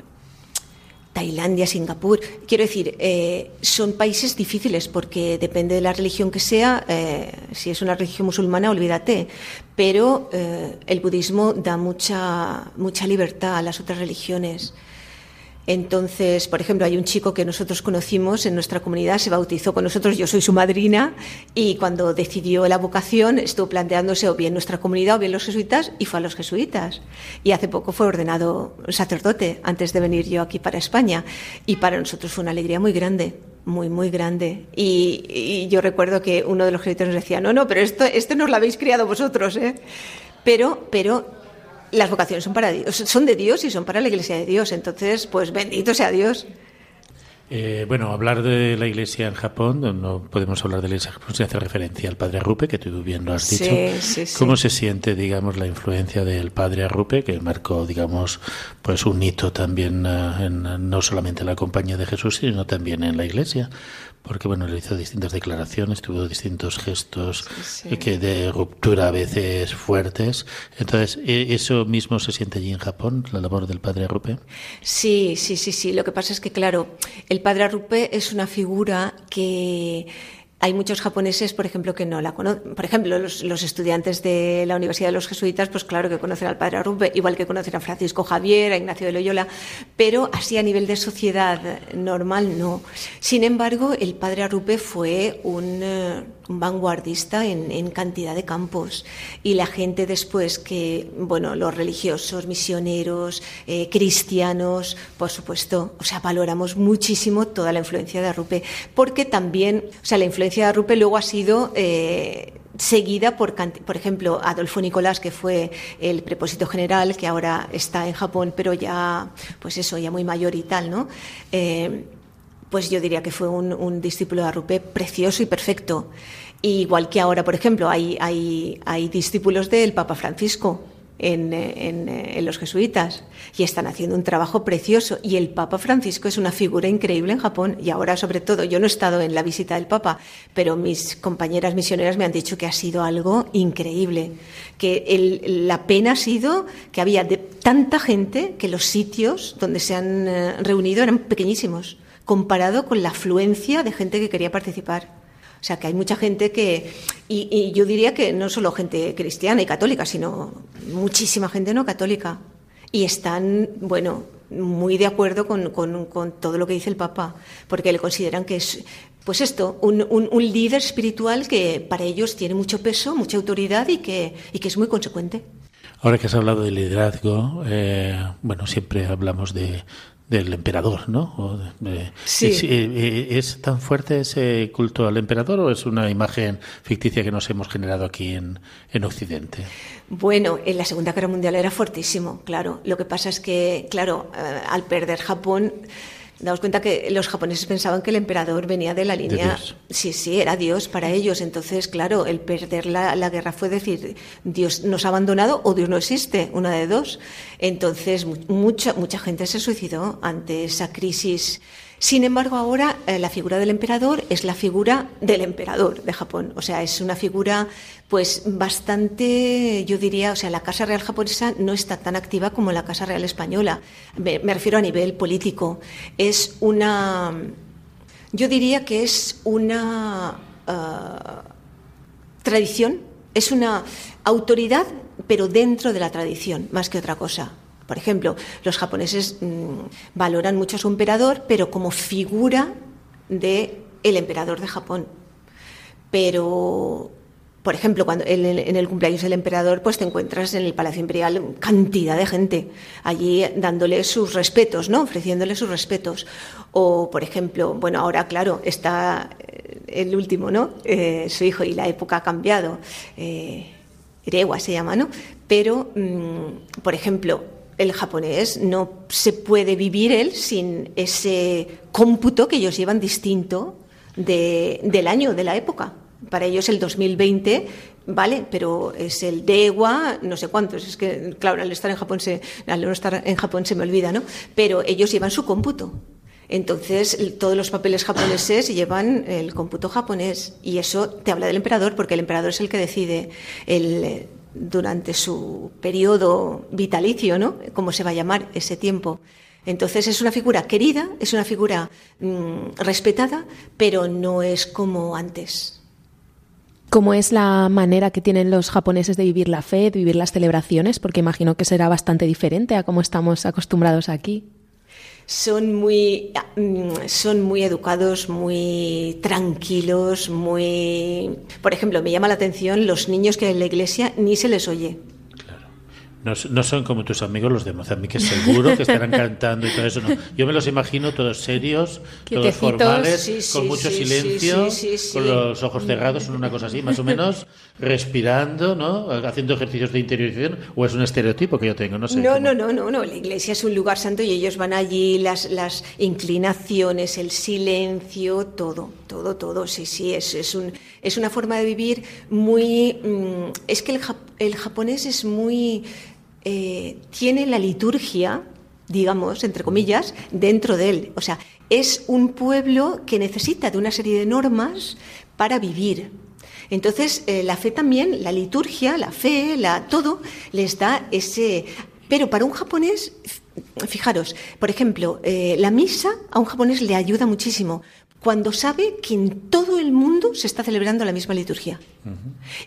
Tailandia, Singapur. Quiero decir, eh, son países difíciles porque depende de la religión que sea. si es una religión musulmana, olvídate. Pero el budismo da mucha, mucha libertad a las otras religiones. Entonces, por ejemplo, hay un chico que nosotros conocimos en nuestra comunidad, se bautizó con nosotros, yo soy su madrina, y cuando decidió la vocación estuvo planteándose o bien nuestra comunidad o bien los jesuitas, y fue a los jesuitas. Y hace poco fue ordenado sacerdote antes de venir yo aquí para España. Y para nosotros fue una alegría muy grande, muy, muy grande. Y, yo recuerdo que uno de los jesuitas nos decía, no, no, pero esto, esto nos lo habéis criado vosotros, ¿eh? Pero, pero las vocaciones son para Dios, son de Dios y son para la Iglesia de Dios. Entonces, pues bendito sea Dios. Eh, bueno, hablar de la iglesia en Japón, no podemos hablar de la iglesia en Japón sin hacer referencia al padre Arrupe, que tú bien lo has dicho. Sí, sí, ¿Cómo se siente, digamos, la influencia del padre Arrupe, que marcó, digamos, pues un hito también eh, en, no solamente en la compañía de Jesús, sino también en la iglesia? Porque bueno, le hizo distintas declaraciones, tuvo distintos gestos que de ruptura a veces fuertes. Entonces, ¿e-, ¿eso mismo se siente allí en Japón, la labor del padre Arrupe? Sí, sí, sí, sí. Lo que pasa es que, claro, el padre Arrupe es una figura que hay muchos japoneses, por ejemplo, que no la conocen. Por ejemplo, los, estudiantes de la Universidad de los Jesuitas, pues claro que conocen al padre Arrupe, igual que conocen a Francisco Javier, a Ignacio de Loyola, pero así a nivel de sociedad normal no. Sin embargo, el padre Arrupe fue un, eh, vanguardista en, cantidad de campos y la gente después que, bueno, los religiosos, misioneros, eh, cristianos, por supuesto, o sea, valoramos muchísimo toda la influencia de Arrupe, porque también, o sea, la influencia de Rupe luego ha sido eh, seguida por, por ejemplo, Adolfo Nicolás, que fue el prepósito general, que ahora está en Japón, pero ya, pues eso, ya muy mayor y tal, ¿no? Eh, pues yo diría que fue un, discípulo de Arrupe precioso y perfecto. igual que ahora, por ejemplo, hay, hay, hay discípulos del Papa Francisco, en, los jesuitas y están haciendo un trabajo precioso. Y el Papa Francisco es una figura increíble en Japón y ahora sobre todo, yo no he estado en la visita del Papa, pero mis compañeras misioneras me han dicho que ha sido algo increíble, que la pena ha sido que había de tanta gente que los sitios donde se han eh, reunido eran pequeñísimos comparado con la afluencia de gente que quería participar. O sea, que hay mucha gente que, y, yo diría que no solo gente cristiana y católica, sino muchísima gente no católica. Y están, bueno, muy de acuerdo con, todo lo que dice el Papa, porque le consideran que es, pues esto, un, líder espiritual que para ellos tiene mucho peso, mucha autoridad y que, y que es muy consecuente. Ahora que has hablado de liderazgo, eh, bueno, siempre hablamos de, del emperador, ¿no? sí. ¿es, eh, ¿Es, tan fuerte ese culto al emperador o es una imagen ficticia que nos hemos generado aquí en, en Occidente? Bueno, en la Segunda Guerra Mundial era fortísimo, claro. Lo que pasa es que, claro, eh, al perder Japón Damos cuenta que los japoneses pensaban que el emperador venía de la línea. sí, sí, era Dios para ellos. Entonces, claro, el perder la, la, guerra fue decir, Dios nos ha abandonado o Dios no existe, una de dos. Entonces, mucha, mucha gente se suicidó ante esa crisis sin embargo, ahora eh, la figura del emperador es la figura del emperador de Japón. O sea, es una figura pues bastante, yo diría, o sea, la Casa Real japonesa no está tan activa como la Casa Real española. Me, refiero a nivel político. Es una, yo diría que es una uh, tradición, es una autoridad, pero dentro de la tradición, más que otra cosa. Por ejemplo, los japoneses mm, valoran mucho a su emperador, pero como figura de el emperador de Japón. Pero por ejemplo, cuando en el, cumpleaños del emperador, pues te encuentras en el Palacio Imperial cantidad de gente allí dándole sus respetos, ¿no? Ofreciéndole sus respetos. O, por ejemplo, bueno, ahora, claro, está eh, el último, ¿no? Eh, su hijo y la época ha cambiado. Eh, se llama, ¿no? Pero, mm, por ejemplo, el japonés no se puede vivir él sin ese cómputo que ellos llevan distinto del año, de la época. Para ellos el 2020 vale, pero es el Dewa, no sé cuántos. Es que, claro, al estar en Japón se, al no estar en Japón se me olvida, ¿no? Pero ellos llevan su cómputo. Entonces, todos los papeles japoneses llevan el cómputo japonés y eso te habla del emperador porque el emperador es el que decide el durante su periodo vitalicio, ¿no? ¿Cómo se va a llamar ese tiempo? Entonces es una figura querida, es una figura mm, respetada, pero no es como antes. ¿Cómo es la manera que tienen los japoneses de vivir la fe, de vivir las celebraciones? Porque imagino que será bastante diferente a cómo estamos acostumbrados aquí son muy, mm, son muy educados, muy tranquilos, muy... Por ejemplo, me llama la atención los niños que en la iglesia ni se les oye. No, no, son como tus amigos los de Mozambique, seguro que estarán cantando y todo eso. No. Yo me los imagino todos serios, todos formales, con mucho silencio, con los ojos cerrados, son una cosa así, más o menos respirando, ¿no? Haciendo ejercicios de interiorización, o es un estereotipo que yo tengo, no sé. No, no, no, no, no. La iglesia es un lugar santo y ellos van allí, las, las inclinaciones, el silencio, todo, todo, todo. Sí, sí, es, es, un, es una forma de vivir muy. Mm, es que el, el japonés es muy eh, tiene la liturgia, digamos, entre comillas, dentro de él. O sea, es un pueblo que necesita de una serie de normas para vivir. Entonces, eh, la fe también, la liturgia, la fe, la, todo, les da ese... Pero para un japonés, fijaros, por ejemplo, eh, la misa a un japonés le ayuda muchísimo, cuando sabe que en todo el mundo se está celebrando la misma liturgia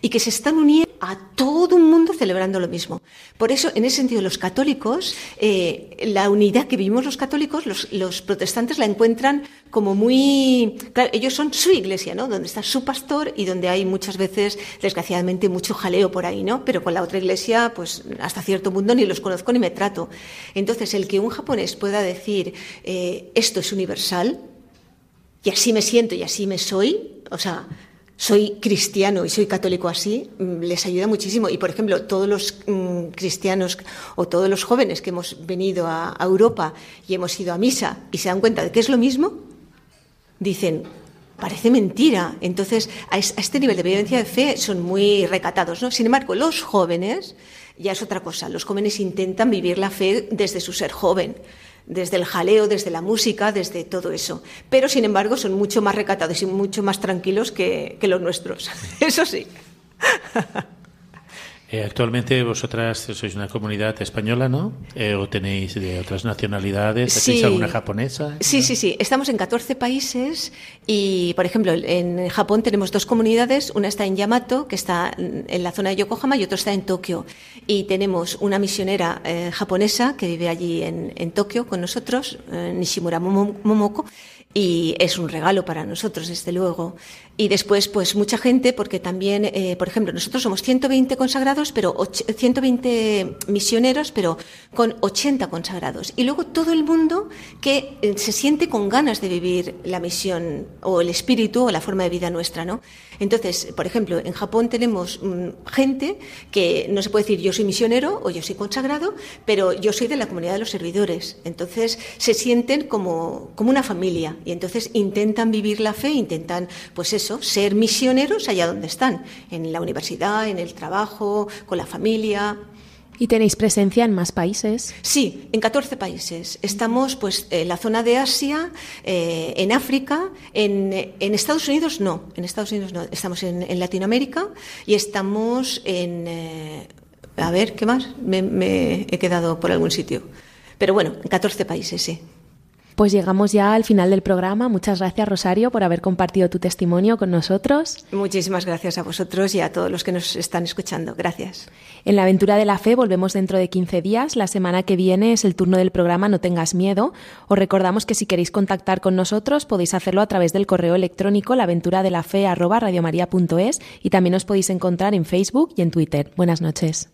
y que se están uniendo a todo un mundo celebrando lo mismo. Por eso, en ese sentido, los católicos, eh, la unidad que vivimos los católicos, los, protestantes la encuentran como muy... Ellos son su iglesia, ¿no? Donde está su pastor y donde hay muchas veces, desgraciadamente, mucho jaleo por ahí, ¿no? Pero con la otra iglesia, pues hasta cierto punto ni los conozco ni me trato. Entonces, el que un japonés pueda decir eh, esto es universal, y así me siento y así me soy, o sea, soy cristiano y soy católico así, mm, les ayuda muchísimo. Y, por ejemplo, todos los mm, cristianos o todos los jóvenes que hemos venido a, Europa y hemos ido a misa y se dan cuenta de que es lo mismo, dicen, parece mentira. Entonces, a, este nivel de vivencia de fe son muy recatados. ¿no? Sin embargo, los jóvenes ya es otra cosa. Los jóvenes intentan vivir la fe desde su ser joven desde el jaleo, desde la música, desde todo eso. Pero, sin embargo, son mucho más recatados y mucho más tranquilos que, que los nuestros. <laughs> Eso sí. <laughs> Eh, actualmente vosotras sois una comunidad española, ¿no? Eh, ¿O tenéis de otras nacionalidades? ¿Tenéis alguna japonesa? Sí, sí, sí. Estamos en 14 países y, por ejemplo, en Japón tenemos dos comunidades. Una está en Yamato, que está en la zona de Yokohama, y otra está en Tokio. Y tenemos una misionera eh, japonesa que vive allí en, en Tokio con nosotros, Nishimura Momoko, y es un regalo para nosotros, desde luego. Y después, pues mucha gente, porque también, eh, por ejemplo, nosotros somos 120 consagrados, pero 120 misioneros, pero con 80 consagrados. Y luego todo el mundo que eh, se siente con ganas de vivir la misión o el espíritu o la forma de vida nuestra, ¿no? Entonces, por ejemplo, en Japón tenemos mm, gente que no se puede decir yo soy misionero o yo soy consagrado, pero yo soy de la comunidad de los servidores. Entonces, se sienten como, como una familia y entonces intentan vivir la fe, intentan, pues eso, ser misioneros allá donde están, en la universidad, en el trabajo, con la familia. ¿Y tenéis presencia en más países? Sí, en 14 países. Estamos pues en la zona de Asia, eh, en África, en, Estados Unidos no, en Estados Unidos no. Estamos en, Latinoamérica y estamos en... Eh, a ver, ¿qué más? Me, me he quedado por algún sitio. Pero bueno, en 14 países, sí. Pues llegamos ya al final del programa. Muchas gracias, Rosario, por haber compartido tu testimonio con nosotros. Muchísimas gracias a vosotros y a todos los que nos están escuchando. Gracias. En la aventura de la fe volvemos dentro de 15 días. La semana que viene es el turno del programa No tengas miedo. Os recordamos que si queréis contactar con nosotros podéis hacerlo a través del correo electrónico laventuradelafe@radiomaria.es y también os podéis encontrar en Facebook y en Twitter. Buenas noches.